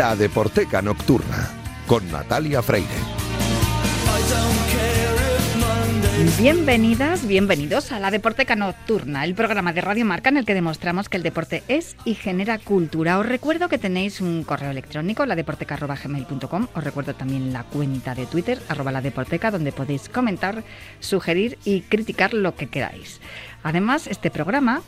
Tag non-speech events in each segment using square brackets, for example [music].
La Deporteca Nocturna, con Natalia Freire. Bienvenidas, bienvenidos a la Deporteca Nocturna, el programa de Radio Marca en el que demostramos que el deporte es y genera cultura. Os recuerdo que tenéis un correo electrónico, ladeporteca.gmail.com. Os recuerdo también la cuenta de Twitter, arroba la deporteca, donde podéis comentar, sugerir y criticar lo que queráis. Además, este programa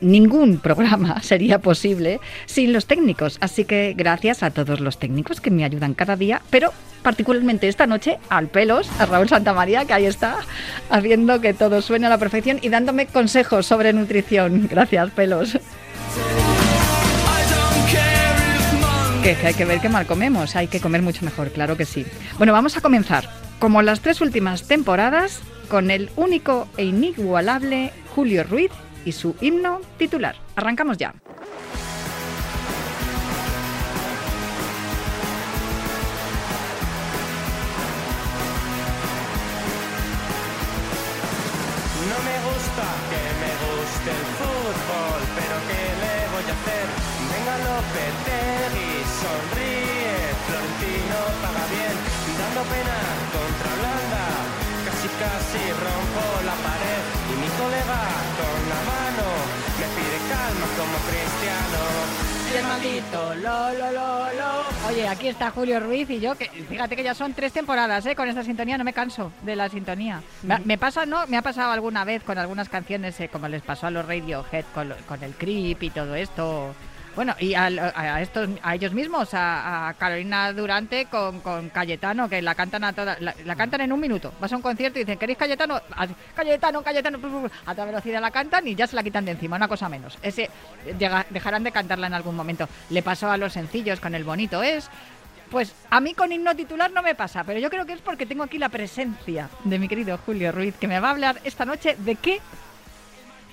ningún programa [laughs] sería posible sin los técnicos. Así que gracias a todos los técnicos que me ayudan cada día, pero particularmente esta noche al pelos, a Raúl Santamaría, que ahí está, haciendo que todo suene a la perfección y dándome consejos sobre nutrición. [laughs] Gracias, pelos. Que, hay que ver qué mal comemos, hay que comer mucho mejor, claro que sí. Bueno, vamos a comenzar, como las tres últimas temporadas, con el único e inigualable Julio Ruiz y su himno titular. Arrancamos ya. No me gusta que me guste el fútbol, pero ¿qué le voy a hacer? Venga Lopetegui, sonríe, Florentino paga bien, dando pena contra Holanda, casi casi rompo la pared y mi colega con la mano me pide calma como cristiano. Y el maldito lo lo lo lo. Oye, aquí está Julio Ruiz y yo, que fíjate que ya son tres temporadas, ¿eh? Con esta sintonía no me canso de la sintonía. Me, me pasa, ¿no? Me ha pasado alguna vez con algunas canciones, eh, como les pasó a los Radiohead con, lo- con el Creep y todo esto. Bueno, y a, a estos, a ellos mismos, a, Carolina Durante con, con Cayetano, que la cantan a toda, la, la cantan en un minuto. Vas a un concierto y dicen, ¿queréis Cayetano? Cayetano, Cayetano, a toda velocidad la cantan y ya se la quitan de encima, una cosa menos. Ese dejarán de cantarla en algún momento. Le pasó a los sencillos con el bonito es. Pues a mí con himno titular no me pasa, pero yo creo que es porque tengo aquí la presencia de mi querido Julio Ruiz, que me va a hablar esta noche de qué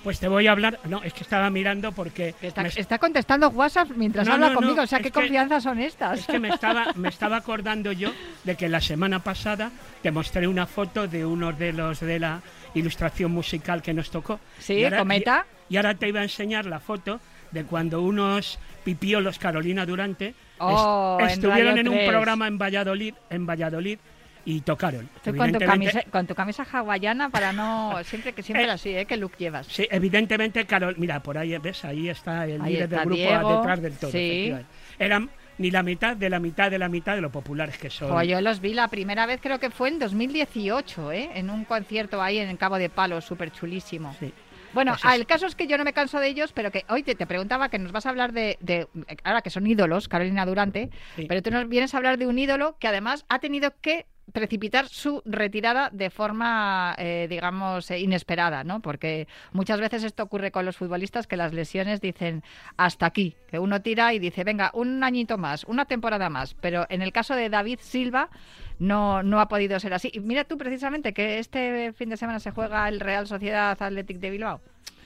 Pues te voy a hablar. No, es que estaba mirando porque. está, me- está contestando WhatsApp mientras No, habla no, no, conmigo. O sea, qué que- confianza son estas. es que me estaba, me estaba acordando yo de que la semana pasada te mostré una foto de uno de los de la ilustración musical que nos tocó. Sí, Y ahora- Cometa. Y, y ahora te iba a enseñar la foto de cuando unos pipiolos Carolina Durante Oh, en estuvieron Radio en un 3. programa en Valladolid, en Valladolid y tocaron. Estoy con tu, camisa, con tu camisa hawaiana para no... Siempre que siempre Eh, así, ¿eh? ¿Qué look llevas? Sí, evidentemente, Carol, mira, por ahí ves, ahí está el Ahí líder está del grupo Diego, detrás del todo. sí. Eran ni la mitad de la mitad de la mitad de lo populares que son. Jo, yo los vi la primera vez, creo que fue en 2018, ¿eh? En un concierto ahí en Cabo de Palos, súper chulísimo. Sí. Bueno, Pues el caso es que yo no me canso de ellos, pero que hoy te, te preguntaba que nos vas a hablar de, de- ahora que son ídolos, Carolina Durante, Sí. pero tú nos vienes a hablar de un ídolo que además ha tenido que precipitar su retirada de forma, eh, digamos, eh, inesperada, ¿no? Porque muchas veces esto ocurre con los futbolistas, que las lesiones dicen hasta aquí, que uno tira y dice, venga, un añito más, una temporada más, pero en el caso de David Silva no, no ha podido ser así. Y mira tú precisamente que este fin de semana se juega el Real Sociedad Athletic de Bilbao.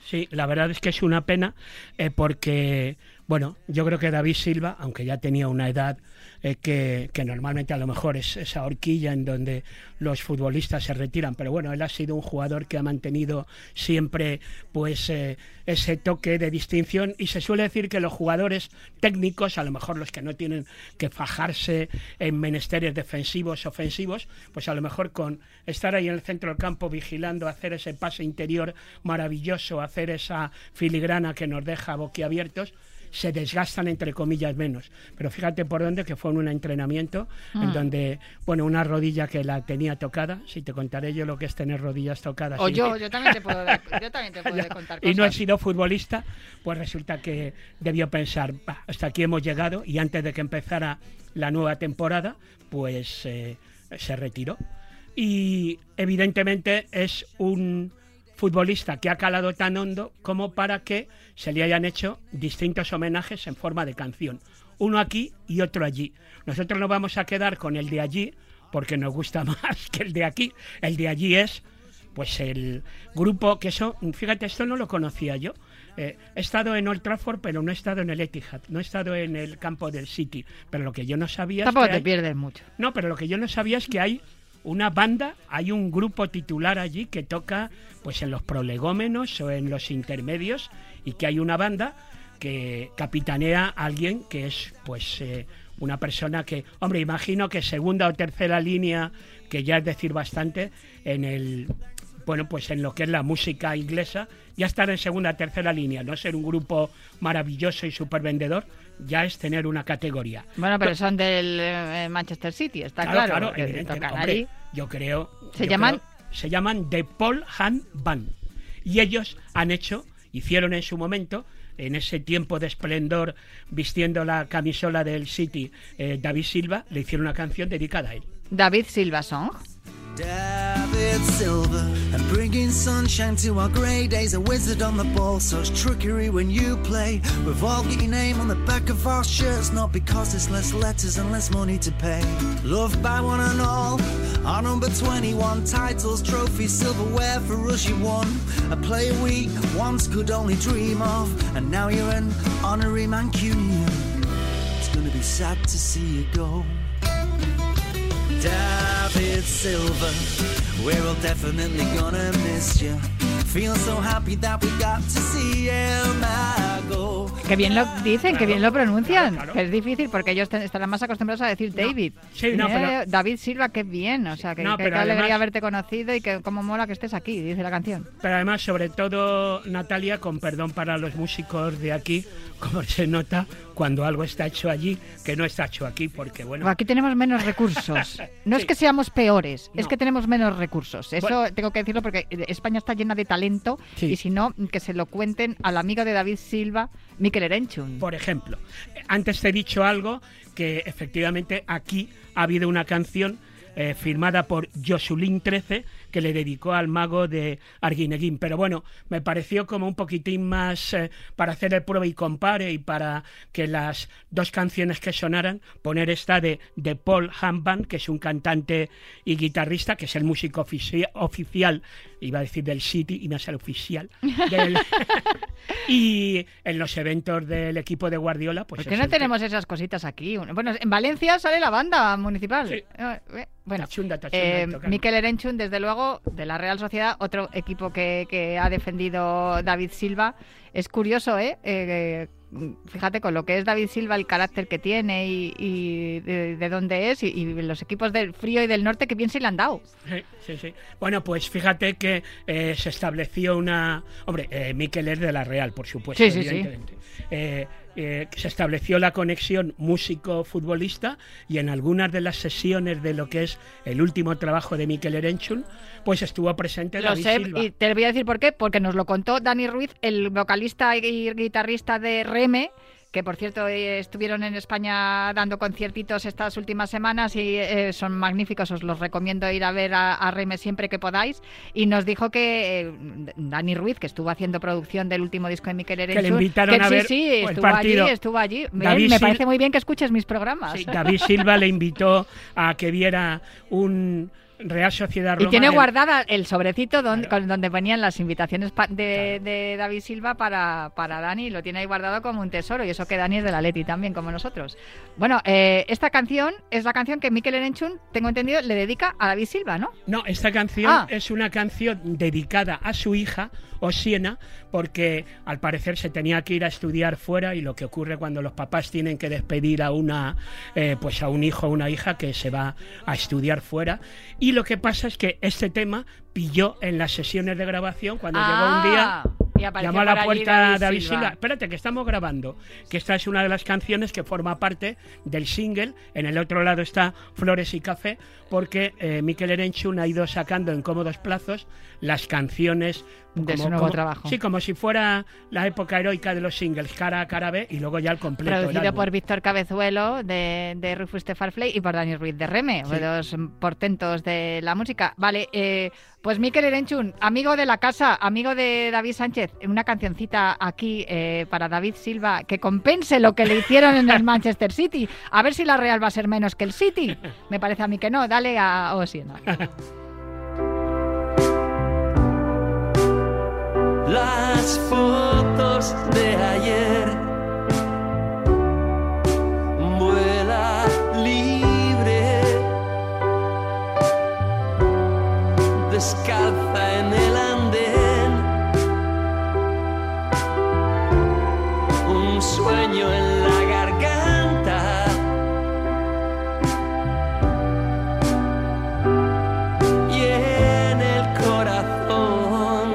Sí, la verdad es que es una pena eh, porque, bueno, yo creo que David Silva, aunque ya tenía una edad eh, que, normalmente a lo mejor es esa horquilla en donde los futbolistas se retiran, pero bueno, él ha sido un jugador que ha mantenido siempre pues eh, ese toque de distinción y se suele decir que los jugadores técnicos, a lo mejor los que no tienen que fajarse en menesteres defensivos, ofensivos, pues a lo mejor con estar ahí en el centro del campo vigilando, hacer ese pase interior maravilloso, hacer esa filigrana que nos deja boquiabiertos, se desgastan entre comillas menos. Pero fíjate por dónde que fue en un entrenamiento en donde, bueno, una rodilla que la tenía tocada, si te contaré yo lo que es tener rodillas tocadas. O y- yo, yo también te puedo, yo también te puedo [laughs] ya, contar y no he cosas. sido futbolista, pues resulta que debió pensar, "Bah, hasta aquí hemos llegado y antes de que empezara la nueva temporada, pues eh, se retiró. Y evidentemente es un futbolista que ha calado tan hondo como para que se le hayan hecho distintos homenajes en forma de canción. Uno aquí y otro allí. Nosotros nos vamos a quedar con el de allí porque nos gusta [laughs] más que el de aquí. El de allí es pues el grupo que eso, fíjate, esto no lo conocía yo. Eh, he estado en Old Trafford, pero no he estado en el Etihad, no he estado en el campo del City. Pero lo que yo no sabía Tampoco es que te hay- pierdes mucho. no, pero lo que yo no sabía es que hay una banda, hay un grupo titular allí que toca pues en los prolegómenos o en los intermedios y que hay una banda que capitanea a alguien que es pues eh, una persona que, hombre, imagino que segunda o tercera línea, que ya es decir bastante, en el bueno, pues en lo que es la música inglesa, ya estar en segunda tercera línea, no ser un grupo maravilloso y súper vendedor, ya es tener una categoría. Bueno, pero son del eh, Manchester City, está claro. Claro, evidentemente. tocan Hombre, yo creo. ¿Se yo llaman? creo- se llaman The Paul Han Band. Y ellos han hecho, hicieron en su momento, en ese tiempo de esplendor, vistiendo la camisola del City, eh, David Silva, le hicieron una canción dedicada a él. David Silva Song. David Silver and bringing sunshine to our grey days. A wizard on the ball, such trickery when you play. We've all got your name on the back of our shirts, not because it's less letters and less money to pay. Loved by one and all. Our number 21 titles, trophies, silverware for us you won. A player we once could only dream of, and now you're an honorary Mancunian. It's gonna be sad to see you go. David Silver, we're all definitely gonna miss you. Feel so happy that we got to see him go. Que bien lo dicen, que bien lo pronuncian. Claro, claro. Que es difícil porque ellos estarán más acostumbrados a decir David. Sí, no, Eh, pero- David Silva, qué bien. O sea, que, No, que- qué alegría además- haberte conocido y que cómo mola que estés aquí, dice la canción. Pero además, sobre todo, Natalia, con perdón para los músicos de aquí, [laughs] como se nota cuando algo está hecho allí, que no está hecho aquí, porque bueno. Aquí tenemos menos recursos. [laughs] No es que peores, es que tenemos menos recursos. Eso Bueno. tengo que decirlo porque España está llena de talento Sí. y si no, que se lo cuenten al amigo de David Silva, Mikel Erenchun. Por ejemplo, antes te he dicho algo que efectivamente aquí ha habido una canción eh, firmada por Josulín 13 que le dedicó al mago de Arguineguín. Pero bueno, me pareció como un poquitín más eh, para hacer el prueba y compare y para que las dos canciones que sonaran, poner esta de, de Paul Hamban, que es un cantante y guitarrista, que es el músico ofici- oficial, iba a decir del City y es el oficial, del- [laughs] y en los eventos del equipo de Guardiola, pues ¿Por qué no el que- tenemos esas cositas aquí? Bueno, en Valencia sale la banda municipal. Sí. Eh, eh, Bueno, Tachunda, tachunda, eh. Mikel Erenchun, desde luego, de la Real Sociedad, otro equipo que, que ha defendido David Silva. Es curioso, ¿eh? Eh, Fíjate con lo que es David Silva, el carácter que tiene y, y de, de dónde es, y, y los equipos del frío y del norte que bien se le han dado. Sí, sí, sí. Bueno, pues fíjate que eh, se estableció una... Hombre, eh, Mikel es de la Real, por supuesto, Sí, sí, sí. Eh, eh, se estableció la conexión músico-futbolista y en algunas de las sesiones de lo que es el último trabajo de Mikel Erenchun, pues estuvo presente Lo David sé, Silva. y te voy a decir por qué, porque nos lo contó Dani Ruiz, el vocalista y guitarrista de Reme, que por cierto eh, estuvieron en España dando conciertitos estas últimas semanas y eh, son magníficos, os los recomiendo ir a ver a, a Reme siempre que podáis. Y nos dijo que eh, Dani Ruiz, que estuvo haciendo producción del último disco de Miquel Erenchun, le invitaron que a sí, ver, sí, pues, estuvo partido. allí, estuvo allí. Bien, me parece muy bien que escuches mis programas. Sí, David Silva le invitó a que viera un Real Sociedad Y Roma. tiene del- guardada el sobrecito donde, Claro. con- donde venían las invitaciones pa- de, de David Silva para, para Dani. Lo tiene ahí guardado como un tesoro. Y eso que Dani es de la Leti también, como nosotros. Bueno, eh, esta canción es la canción que Mikel Erenchun, tengo entendido, le dedica a David Silva, ¿no? No, esta canción Ah. es una canción dedicada a su hija, Osiena, porque al parecer se tenía que ir a estudiar fuera y lo que ocurre cuando los papás tienen que despedir a una, eh, pues a un hijo o una hija que se va a estudiar fuera. Y lo que pasa es que este tema pilló en las sesiones de grabación cuando llegó un día. Y Llamó a la puerta David David, Silva. Silva. Espérate, que estamos grabando. Que esta es una de las canciones que forma parte del single. En el otro lado está Flores y Café, porque eh, Mikel Erenchun ha ido sacando en cómodos plazos las canciones. De su nuevo trabajo. Sí, como si fuera la época heroica de los singles, cara A, cara B, y luego ya el completo. el Producido álbum. por Víctor Cabezuelo de, de Rufus Stefan y por Dani Ruiz de Reme, Sí. dos portentos de la música. Vale, eh, pues Mikel Erenchun, amigo de la casa, amigo de David Sánchez, una cancioncita aquí eh, para David Silva que compense lo que le hicieron en el Manchester City. A ver si la Real va a ser menos que el City. Me parece a mí que no. Dale a Osiena. descalza en el andén. Un sueño en la garganta. Y en el corazón.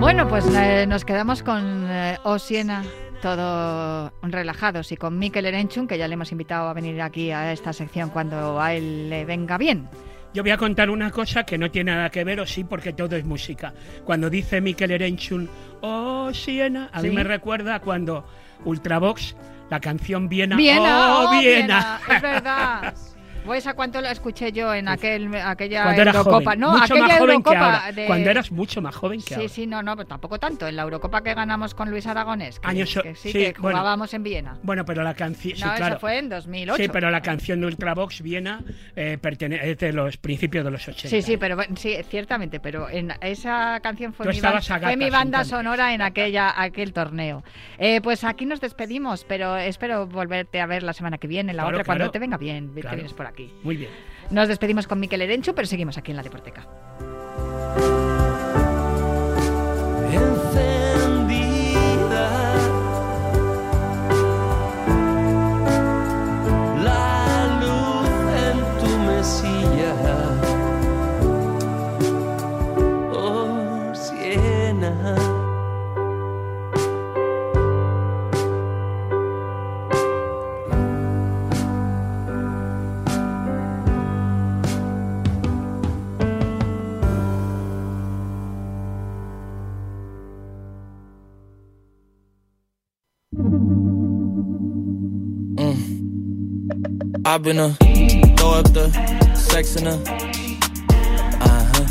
Bueno, pues eh, nos quedamos con eh, Osiena. Siena, todo relajados, y con Mikel Erenchun, que ya le hemos invitado a venir aquí a esta sección cuando a él le venga bien. Yo voy a contar una cosa que no tiene nada que ver, o sí, porque todo es música. Cuando dice Mikel Erenchun, oh Siena, a mí Sí. me recuerda cuando Ultravox, la canción Viena, Viena, oh, oh, Viena. Viena, es verdad. [laughs] Pues a cuánto la escuché yo en aquel, aquella Cuando Eurocopa. joven, No, mucho aquella más joven que Eurocopa ahora. de- Cuando eras mucho más joven que Sí, ahora. sí, no, no, pero tampoco tanto. En la Eurocopa que ganamos con Luis Aragonés, que, Años- que sí, sí, que bueno. jugábamos en Viena. Bueno, pero la canción, sí, no, claro. eso fue en 2008. Sí, pero la canción de Ultravox Viena eh, pertene- es de los principios de los 80. Sí, sí, pero sí, ciertamente, pero en esa canción fue, mi, ban- estabas a fue mi banda sonora en aquella aquel torneo. Eh, pues aquí nos despedimos, pero espero volverte a ver la semana que viene, la Claro, otra, cuando claro. te venga bien, que Claro. vienes por aquí. Muy bien. Nos despedimos con Miquel Erenchu, pero seguimos aquí en la Deporteca. I've been a throw up the sex in a uh huh.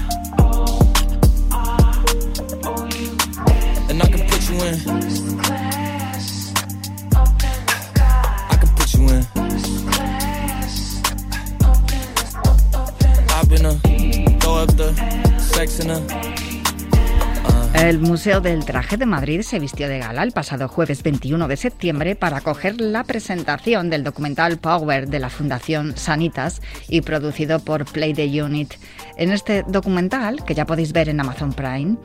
And I can put you in. I can put you in. I've been a throw up the sex in a El Museo del Traje de Madrid se vistió de gala el pasado jueves 21 de septiembre para acoger la presentación del documental Power de la Fundación Sanitas y producido por Play the Unit. En este documental, que ya podéis ver en Amazon Prime,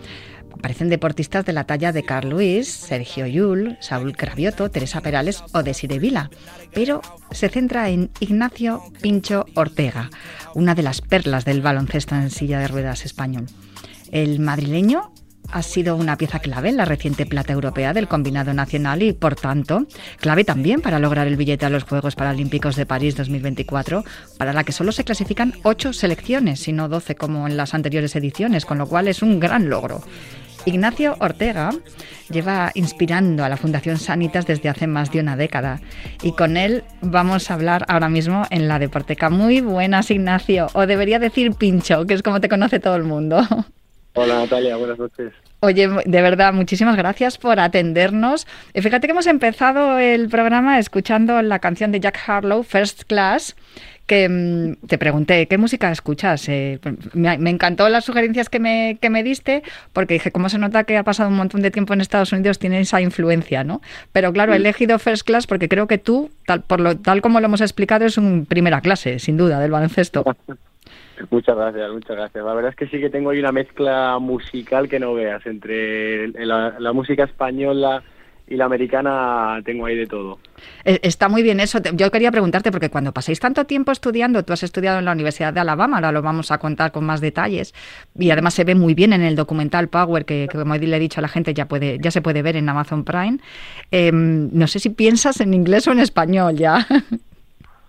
aparecen deportistas de la talla de Carl Luis, Sergio Yul, Saúl Cravioto, Teresa Perales o Desiree Vila, pero se centra en Ignacio Pincho Ortega, una de las perlas del baloncesto en silla de ruedas español. El madrileño ha sido una pieza clave en la reciente plata europea del combinado nacional y, por tanto, clave también para lograr el billete a los Juegos Paralímpicos de París 2024, para la que solo se clasifican ocho selecciones y no 12 como en las anteriores ediciones, con lo cual es un gran logro. Ignacio Ortega lleva inspirando a la Fundación Sanitas desde hace más de una década y con él vamos a hablar ahora mismo en la Deporteca. Muy buenas, Ignacio, o debería decir Pincho, que es como te conoce todo el mundo. [laughs] Hola Natalia, buenas noches. Oye, de verdad, muchísimas gracias por atendernos. Eh, Fíjate que hemos empezado el programa escuchando la canción de Jack Harlow, First Class, que mm, te pregunté, ¿qué música escuchas? Eh, me, me encantó las sugerencias que me, que me diste, porque dije, ¿cómo se nota que ha pasado un montón de tiempo en Estados Unidos? Tiene esa influencia, ¿no? Pero claro, he elegido First Class porque creo que tú, tal, por lo, tal como lo hemos explicado, es un primera clase, sin duda, del baloncesto. [laughs] Muchas gracias, muchas gracias. La verdad es que sí que tengo ahí una mezcla musical que no veas. Entre la, música española y la americana tengo ahí de todo. Eh, Está muy bien eso. Yo quería preguntarte, porque cuando pasáis tanto tiempo estudiando, tú has estudiado en la Universidad de Alabama, ahora lo vamos a contar con más detalles, y además se ve muy bien en el documental Power, que, que como le he dicho a la gente, ya, puede, ya se puede ver en Amazon Prime. Eh, no sé si piensas en inglés o en español ya. [laughs]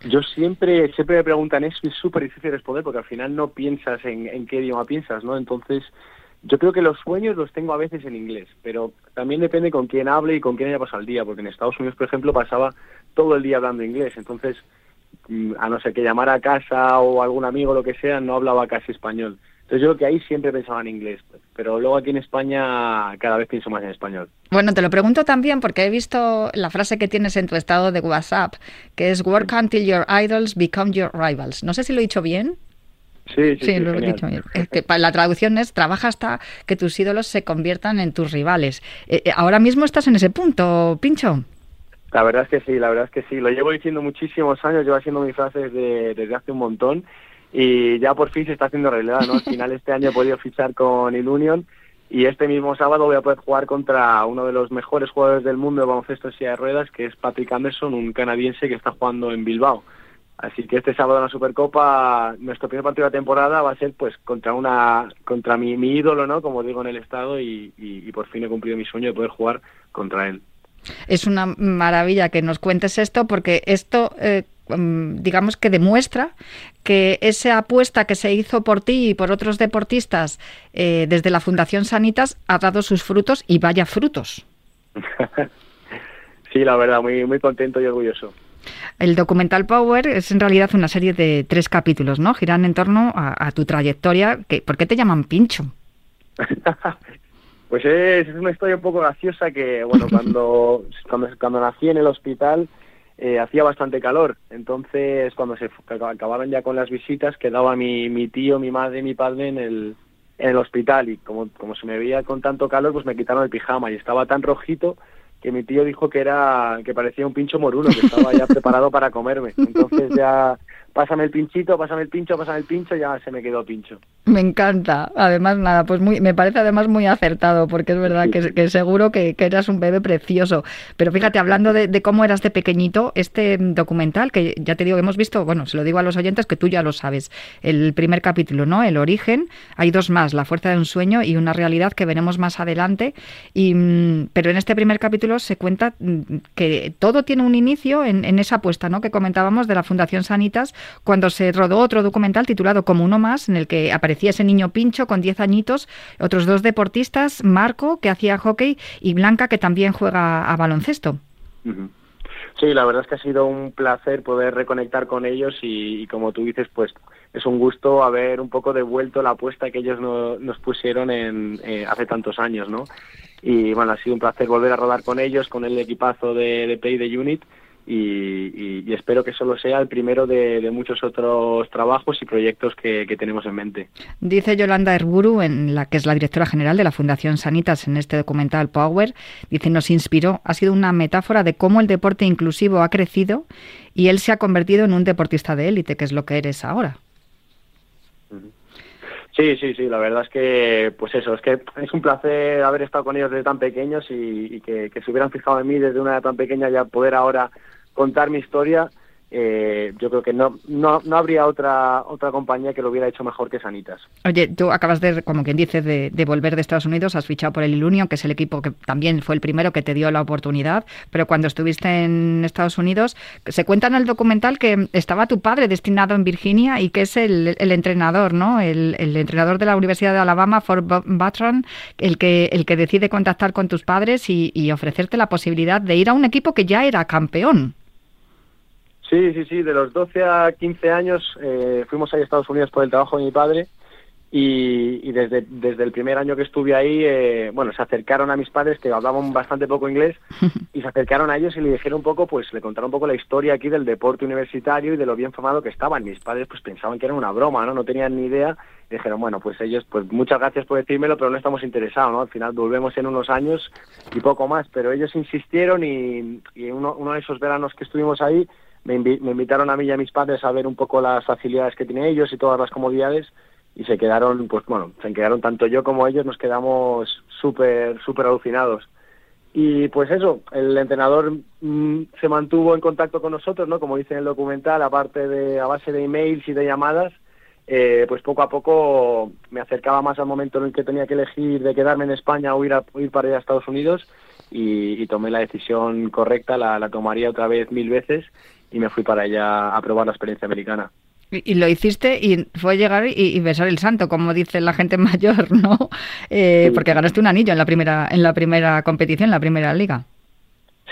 Yo siempre, siempre me preguntan eso y es súper difícil responder porque al final no piensas en, qué idioma piensas, ¿no? Entonces, yo creo que los sueños los tengo a veces en inglés, pero también depende con quién hable y con quién haya pasado el día, porque en Estados Unidos, por ejemplo, pasaba todo el día hablando inglés, entonces, mm, a no ser que llamara a casa o algún amigo, lo que sea, no hablaba casi español. Entonces yo creo que ahí siempre pensaba en inglés, pero luego aquí en España cada vez pienso más en español. Bueno, te lo pregunto también porque he visto la frase que tienes en tu estado de WhatsApp, que es Work until your idols become your rivals. No sé si lo he dicho bien. Sí, sí, Sí, sí, lo he dicho bien. Es que pa- la traducción es trabaja hasta que tus ídolos se conviertan en tus rivales. Eh, eh, ahora mismo estás en ese punto, Pincho. La verdad es que sí, la verdad es que sí. Lo llevo diciendo muchísimos años, llevo haciendo mi frase desde, desde hace un montón y ya por fin se está haciendo realidad, ¿no? Al final este año he podido fichar con el Union y este mismo sábado voy a poder jugar contra uno de los mejores jugadores del mundo de baloncesto en silla de ruedas, que es Patrick Anderson, un canadiense que está jugando en Bilbao. Así que este sábado en la Supercopa, nuestro primer partido de la temporada va a ser pues contra una contra mi, mi ídolo, ¿no? Como digo en el estado y, y- y por fin he cumplido mi sueño de poder jugar contra él. Es una maravilla que nos cuentes esto porque esto, eh, digamos que demuestra que esa apuesta que se hizo por ti y por otros deportistas eh, desde la Fundación Sanitas ha dado sus frutos y vaya frutos. [laughs] Sí, la verdad, muy muy contento y orgulloso. El documental Power es en realidad una serie de tres capítulos, ¿no? Giran en torno a, a tu trayectoria. Que, ¿Por qué te llaman Pincho? [laughs] Pues es, es una historia un poco graciosa que, bueno, cuando, [laughs] cuando, cuando nací en el hospital eh, hacía bastante calor. Entonces, cuando se acabaron ya con las visitas, quedaba mi, mi tío, mi madre y mi padre en el, en el hospital. Y como, como se me veía con tanto calor, pues me quitaron el pijama y estaba tan rojito que mi tío dijo que era que parecía un pincho moruno, que estaba ya [laughs] preparado para comerme. Entonces ya pásame el pinchito, pásame el pincho, pásame el pincho, ya se me quedó pincho. Me encanta. Además, nada, pues muy, me parece además muy acertado, porque es verdad que, que seguro que, que eras un bebé precioso. Pero fíjate, hablando de, cómo eras de pequeñito, este documental, que ya te digo, hemos visto, bueno, se lo digo a los oyentes que tú ya lo sabes, el primer capítulo, ¿no? El origen, hay dos más, La fuerza de un sueño y una realidad que veremos más adelante. Y, mm, pero en este primer capítulo se cuenta mm, que todo tiene un inicio en, en esa apuesta, ¿no? Que comentábamos de la Fundación Sanitas, cuando se rodó otro documental titulado Como uno más, en el que aparecía ese niño pincho con 10 añitos, otros dos deportistas, Marco, que hacía hockey, y Blanca, que también juega a baloncesto. Sí, la verdad es que ha sido un placer poder reconectar con ellos y, y como tú dices, pues es un gusto haber un poco devuelto la apuesta que ellos no- nos pusieron en, eh, hace tantos años, ¿no? Y bueno, ha sido un placer volver a rodar con ellos, con el equipazo de, de Play de Unit y, y- y espero que solo sea el primero de, de muchos otros trabajos y proyectos que, que tenemos en mente. Dice Yolanda Herburu, en la que es la directora general de la Fundación Sanitas en este documental Power, dice, nos inspiró, ha sido una metáfora de cómo el deporte inclusivo ha crecido y él se ha convertido en un deportista de élite, que es lo que eres ahora. Sí, sí, sí, la verdad es que, pues eso, es que es un placer haber estado con ellos desde tan pequeños y, y que, que se hubieran fijado en mí desde una edad tan pequeña ya poder ahora contar mi historia. eh, yo creo que no, no, no habría otra otra compañía que lo hubiera hecho mejor que Sanitas. Oye, tú acabas de, como quien dice, de, volver de Estados Unidos, has fichado por el Ilunion, que es el equipo que también fue el primero que te dio la oportunidad, pero cuando estuviste en Estados Unidos, se cuenta en el documental que estaba tu padre destinado en Virginia y que es el, el entrenador, ¿no? El, entrenador de la Universidad de Alabama, Fort Butron, el que, el que decide contactar con tus padres y, y ofrecerte la posibilidad de ir a un equipo que ya era campeón. Sí, sí, sí, de los 12 a 15 años eh, fuimos ahí a Estados Unidos por el trabajo de mi padre y, y desde, desde el primer año que estuve ahí, eh, bueno, se acercaron a mis padres que hablaban bastante poco inglés [laughs] y se acercaron a ellos y le dijeron un poco, pues le contaron un poco la historia aquí del deporte universitario y de lo bien formado que estaban. Mis padres pues pensaban que era una broma, ¿no? No tenían ni idea y dijeron, bueno, pues ellos, pues muchas gracias por decírmelo, pero no estamos interesados, ¿no? Al final volvemos en unos años y poco más, pero ellos insistieron y, y uno, uno de esos veranos que estuvimos ahí me, invi- me invitaron a mí y a mis padres a ver un poco las facilidades que tienen ellos y todas las comodidades y se quedaron, pues bueno, se quedaron tanto yo como ellos, nos quedamos súper, súper alucinados. Y pues eso, el entrenador mm, se mantuvo en contacto con nosotros, ¿no? Como dice en el documental, aparte de a base de emails y de llamadas, eh, pues poco a poco me acercaba más al momento en el que tenía que elegir de quedarme en España o ir, a, ir para allá a Estados Unidos y, y tomé la decisión correcta, la, la tomaría otra vez mil veces y me fui para allá a probar la experiencia americana. Y, y lo hiciste y fue llegar y, y besar el santo, como dice la gente [laughs] mayor, ¿no? Eh, Sí. Porque ganaste un anillo en la primera en la primera competición, en la primera liga.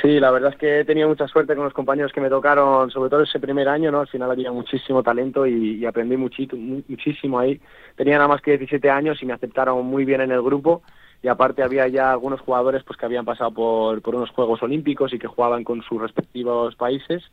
Sí, la verdad es que he tenido mucha suerte con los compañeros que me tocaron, sobre todo ese primer año, ¿no? Al final había muchísimo talento y, y aprendí muchísimo ahí. Tenía nada más que 17 años y me aceptaron muy bien en el grupo y aparte había ya algunos jugadores pues que habían pasado por, por unos Juegos Olímpicos y que jugaban con sus respectivos países.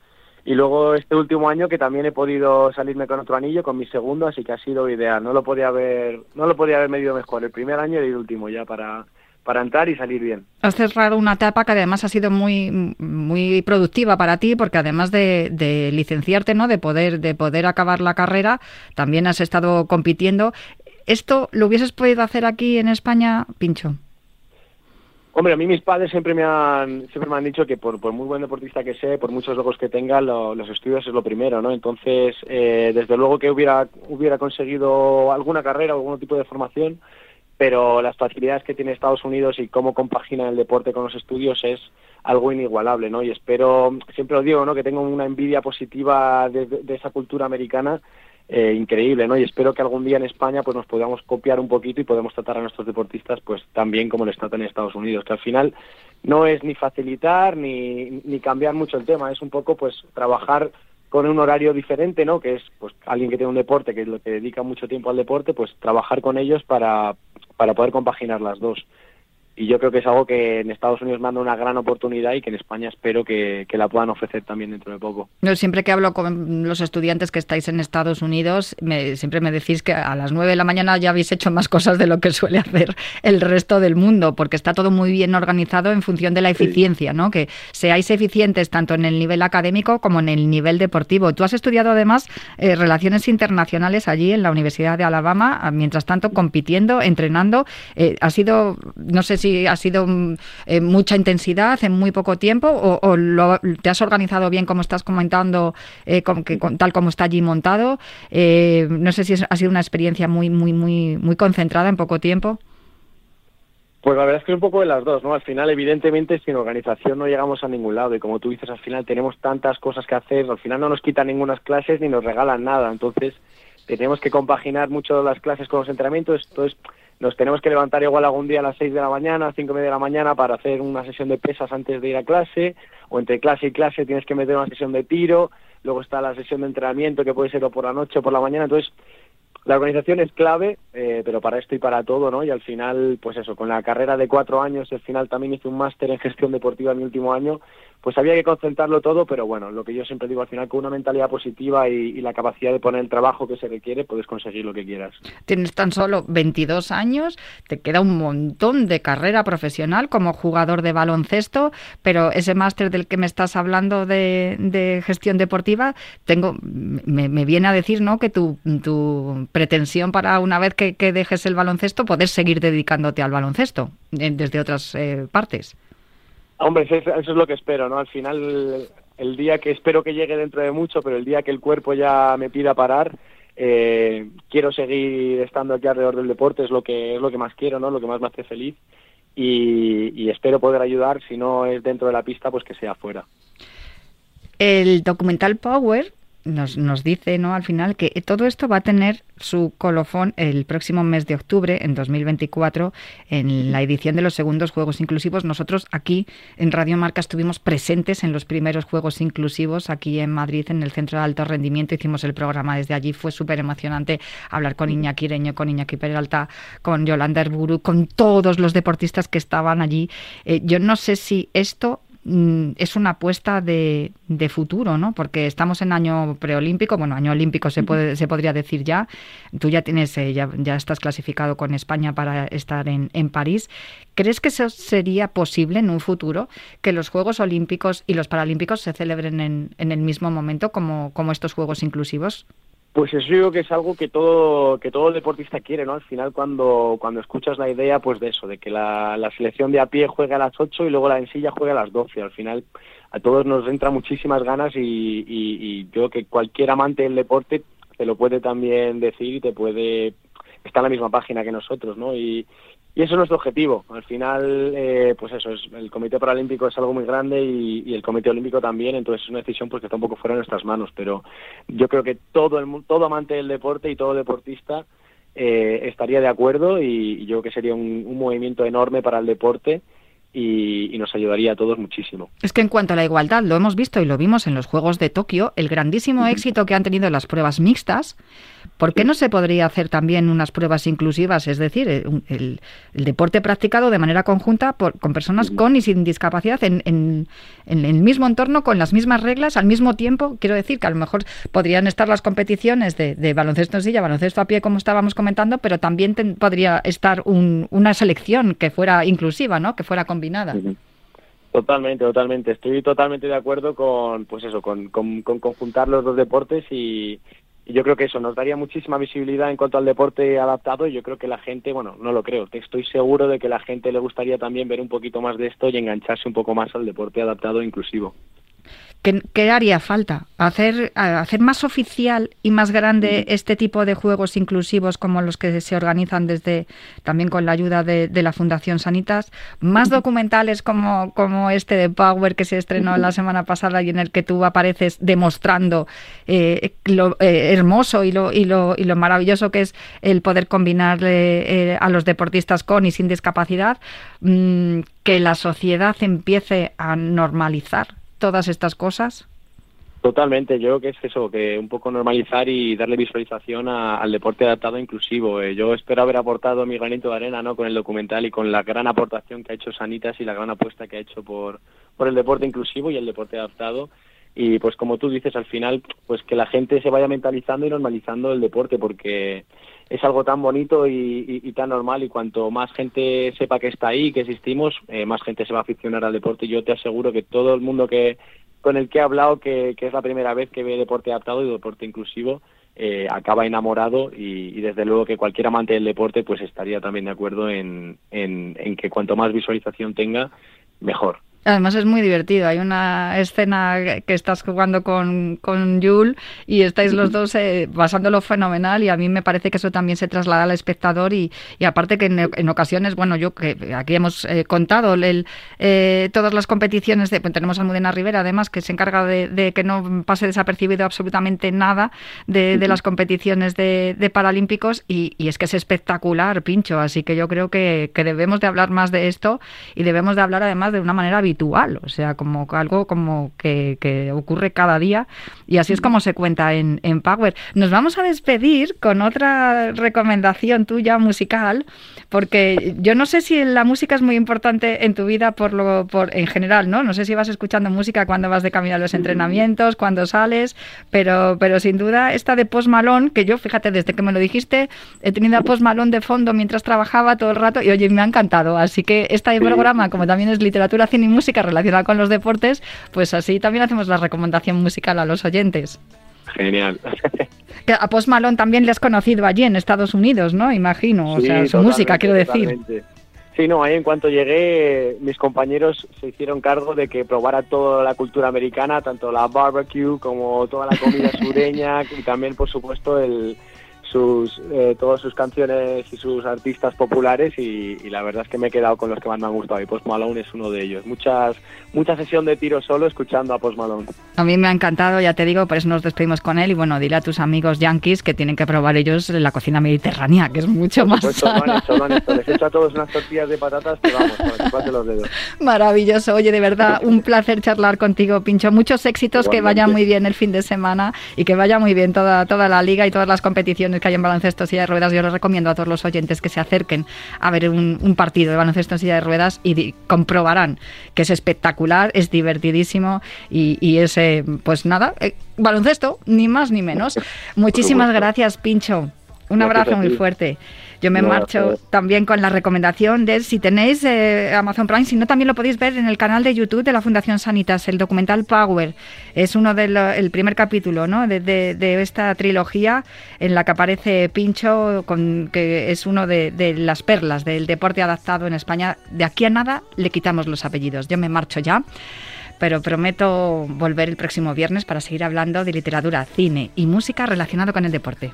Y luego este último año que también he podido salirme con otro anillo, con mi segundo, así que ha sido ideal. No lo podía haber, no lo podía haber medido mejor, el primer año y el último ya para, para entrar y salir bien. Has cerrado una etapa que además ha sido muy muy productiva para ti, porque además de, de licenciarte, ¿no? De poder de poder acabar la carrera, también has estado compitiendo. ¿Esto lo hubieses podido hacer aquí en España, Pincho? Hombre, a mí mis padres siempre me han siempre me han dicho que por, por muy buen deportista que sea, por muchos logros que tenga, lo- los estudios es lo primero, ¿no? Entonces, eh, desde luego que hubiera hubiera conseguido alguna carrera algún tipo de formación, pero las facilidades que tiene Estados Unidos y cómo compagina el deporte con los estudios es algo inigualable, ¿no? Y espero, siempre lo digo, ¿no? Que tengo una envidia positiva de esa cultura americana eh, increíble, ¿no? Y espero que algún día en España pues nos podamos copiar un poquito y podemos tratar a nuestros deportistas pues tan bien como les tratan en Estados Unidos, que al final no es ni facilitar ni, ni cambiar mucho el tema, es un poco pues trabajar con un horario diferente, ¿no? Que es pues alguien que tiene un deporte, que es lo que dedica mucho tiempo al deporte, pues trabajar con ellos para, para poder compaginar las dos. Y yo creo que es algo que en Estados Unidos manda una gran oportunidad y que en España espero que, que la puedan ofrecer también dentro de poco. Yo siempre que hablo con los estudiantes que estáis en Estados Unidos, me- siempre me decís que a las 9 de la mañana ya habéis hecho más cosas de lo que suele hacer el resto del mundo, porque está todo muy bien organizado en función de la eficiencia, ¿no? Que seáis eficientes tanto en el nivel académico como en el nivel deportivo. Tú has estudiado además eh, relaciones internacionales allí en la Universidad de Alabama, mientras tanto compitiendo, entrenando. Eh, ha sido, no sé si ha sido mm, eh, mucha intensidad en muy poco tiempo o, o lo- te has organizado bien como estás comentando, eh, con- que, con- tal como está allí montado. Eh, no sé si es- ha sido una experiencia muy, muy, muy, muy concentrada en poco tiempo. Pues la verdad es que es un poco de las dos, ¿no? Al final, evidentemente, sin organización no llegamos a ningún lado y como tú dices, al final tenemos tantas cosas que hacer, al final no nos quitan ninguna clases ni nos regalan nada, entonces tenemos que compaginar mucho las clases con los entrenamientos, entonces nos tenemos que levantar igual algún día a las 6 de la mañana, cinco y media de la mañana para hacer una sesión de pesas antes de ir a clase, o entre clase y clase tienes que meter una sesión de tiro, luego está la sesión de entrenamiento que puede ser o por la noche o por la mañana, entonces la organización es clave, eh, pero para esto y para todo, ¿no? Y al final, pues eso, con la carrera de cuatro años, al final también hice un máster en gestión deportiva en mi último año, pues había que concentrarlo todo, pero bueno, lo que yo siempre digo, al final con una mentalidad positiva y, la capacidad de poner el trabajo que se requiere, puedes conseguir lo que quieras. Tienes tan solo 22 años, te queda un montón de carrera profesional como jugador de baloncesto, pero ese máster del que me estás hablando de, gestión deportiva, tengo, me, me viene a decir ¿no? que tu, pretensión para una vez que, dejes el baloncesto, poder seguir dedicándote al baloncesto desde otras eh, partes. Hombre, eso, es lo que espero, ¿no? Al final, el día que espero que llegue dentro de mucho, pero el día que el cuerpo ya me pida parar, eh, quiero seguir estando aquí alrededor del deporte, es lo que es lo que más quiero, ¿no? Lo que más me hace feliz y, y espero poder ayudar, si no es dentro de la pista, pues que sea fuera. El documental Power nos, nos dice ¿no? al final que todo esto va a tener su colofón el próximo mes de octubre, en 2024, en la edición de los segundos Juegos Inclusivos. Nosotros aquí en Radio Marca estuvimos presentes en los primeros Juegos Inclusivos aquí en Madrid, en el Centro de Alto Rendimiento. Hicimos el programa desde allí. Fue súper emocionante hablar con Iñaki Ireño, con Iñaki Peralta, con Yolanda Herburu, con todos los deportistas que estaban allí. Eh, yo no sé si esto es una apuesta de, de, futuro, ¿no? Porque estamos en año preolímpico, bueno, año olímpico se, puede, se podría decir ya. Tú ya tienes, eh, ya, ya, estás clasificado con España para estar en, en, París. ¿Crees que eso sería posible en un futuro que los Juegos Olímpicos y los Paralímpicos se celebren en, en el mismo momento como, como estos Juegos inclusivos? Pues eso yo creo que es algo que todo que todo deportista quiere, ¿no? Al final cuando cuando escuchas la idea, pues de eso, de que la, la selección de a pie juegue a las 8 y luego la en silla juegue a las 12. Al final a todos nos entra muchísimas ganas y, y, y yo creo que cualquier amante del deporte te lo puede también decir y te puede está en la misma página que nosotros, ¿no? Y, y eso es nuestro objetivo. Al final, eh, pues eso, es, el Comité Paralímpico es algo muy grande y, y, el Comité Olímpico también, entonces es una decisión pues, que está un poco fuera de nuestras manos, pero yo creo que todo, el, todo amante del deporte y todo deportista eh, estaría de acuerdo y, yo creo que sería un movimiento enorme para el deporte y, y, nos ayudaría a todos muchísimo. Es que en cuanto a la igualdad, lo hemos visto y lo vimos en los Juegos de Tokio, el grandísimo éxito que han tenido las pruebas mixtas, ¿por qué no se podría hacer también unas pruebas inclusivas? Es decir, el, el, el deporte practicado de manera conjunta por, con personas con y sin discapacidad en, en, en, el mismo entorno, con las mismas reglas, al mismo tiempo. Quiero decir que a lo mejor podrían estar las competiciones de, de baloncesto en silla, baloncesto a pie, como estábamos comentando, pero también ten, podría estar un, una selección que fuera inclusiva, ¿no? Que fuera combinada. Totalmente, totalmente. Estoy totalmente de acuerdo con, pues eso, con, con, con conjuntar los dos deportes y, y yo creo que eso nos daría muchísima visibilidad en cuanto al deporte adaptado y yo creo que la gente, bueno, no lo creo, estoy seguro de que la gente le gustaría también ver un poquito más de esto y engancharse un poco más al deporte adaptado e inclusivo. ¿Qué, haría falta? ¿Hacer, ¿Hacer más oficial y más grande este tipo de juegos inclusivos como los que se organizan desde también con la ayuda de, la Fundación Sanitas? ¿Más documentales como, como este de Power que se estrenó la semana pasada y en el que tú apareces demostrando eh, lo eh, hermoso y lo, y, lo, y lo maravilloso que es el poder combinarle eh, a los deportistas con y sin discapacidad? Mm, que la sociedad empiece a normalizar todas estas cosas? Totalmente, yo creo que es eso, que un poco normalizar y darle visualización al deporte adaptado e inclusivo. Eh, yo espero haber aportado mi granito de arena ¿no? con el documental y con la gran aportación que ha hecho Sanitas y la gran apuesta que ha hecho por, por el deporte inclusivo y el deporte adaptado. Y pues como tú dices, al final, pues que la gente se vaya mentalizando y normalizando el deporte, porque es algo tan bonito y, tan normal y cuanto más gente sepa que está ahí, que existimos, eh, más gente se va a aficionar al deporte. Y yo te aseguro que todo el mundo que con el que he hablado, que, es la primera vez que ve deporte adaptado y deporte inclusivo, eh, acaba enamorado y, desde luego que cualquier amante del deporte pues estaría también de acuerdo en, en que cuanto más visualización tenga, mejor. Además es muy divertido. Hay una escena que estás jugando con, con Yul y estáis los dos eh, basándolo fenomenal y a mí me parece que eso también se traslada al espectador y, y aparte que en, ocasiones, bueno, yo que aquí hemos eh, contado el, eh, todas las competiciones, de, pues tenemos a Almudena Rivera además que se encarga de, que no pase desapercibido absolutamente nada de, de las competiciones de, de Paralímpicos y, y, es que es espectacular, Pincho. Así que yo creo que, que debemos de hablar más de esto y debemos de hablar además de una manera habitual o sea, como algo como que, ocurre cada día y así es como se cuenta en, en Power. Nos vamos a despedir con otra recomendación tuya musical, porque yo no sé si la música es muy importante en tu vida por lo por en general, ¿no? No sé si vas escuchando música cuando vas de camino a los entrenamientos, cuando sales, pero pero sin duda esta de Post Malone, que yo fíjate desde que me lo dijiste, he tenido a Post Malone de fondo mientras trabajaba todo el rato y oye, me ha encantado, así que este programa, como también es literatura, cine y música relacionada con los deportes, pues así también hacemos la recomendación musical a los oyentes. Genial. [laughs] a Post Malone también le has conocido allí en Estados Unidos, ¿no? Imagino, o sea, su música, quiero decir. Sí, no, ahí en cuanto llegué, mis compañeros se hicieron cargo de que probara toda la cultura americana, tanto la barbecue como toda la comida [laughs] sureña y también, por supuesto, el, sus eh, todas sus canciones y sus artistas populares y, la verdad es que me he quedado con los que más me han gustado y Post Malone es uno de ellos. Muchas mucha sesión de tiro solo escuchando a Post Malone. A mí me ha encantado, ya te digo, por eso nos despedimos con él y bueno, dile a tus amigos yankees que tienen que probar ellos la cocina mediterránea, que es mucho más sana. Les he hecho a todos unas tortillas de patatas que vamos, para que los dedos. [laughs] Maravilloso. Oye, de verdad, un placer charlar contigo, Pincho. Muchos éxitos, que vaya muy bien el fin de semana y que vaya muy bien toda, toda la liga y todas las competiciones que hay en baloncesto silla de ruedas, yo les recomiendo a todos los oyentes que se acerquen a ver un, partido de baloncesto en silla de ruedas y comprobarán que es espectacular, es divertidísimo y, y es, eh, pues nada, eh, baloncesto, ni más ni menos. [laughs] Muchísimas gracias, Pincho. Un abrazo muy fuerte. Yo me marcho también con la recomendación de si tenéis eh, Amazon Prime, si no también lo podéis ver en el canal de YouTube de la Fundación Sanitas, el documental Power. Es uno del el primer capítulo ¿no? de, esta trilogía en la que aparece Pincho, con, que es uno de, de las perlas del deporte adaptado en España. De aquí a nada le quitamos los apellidos. Yo me marcho ya pero prometo volver el próximo viernes para seguir hablando de literatura, cine y música relacionado con el deporte.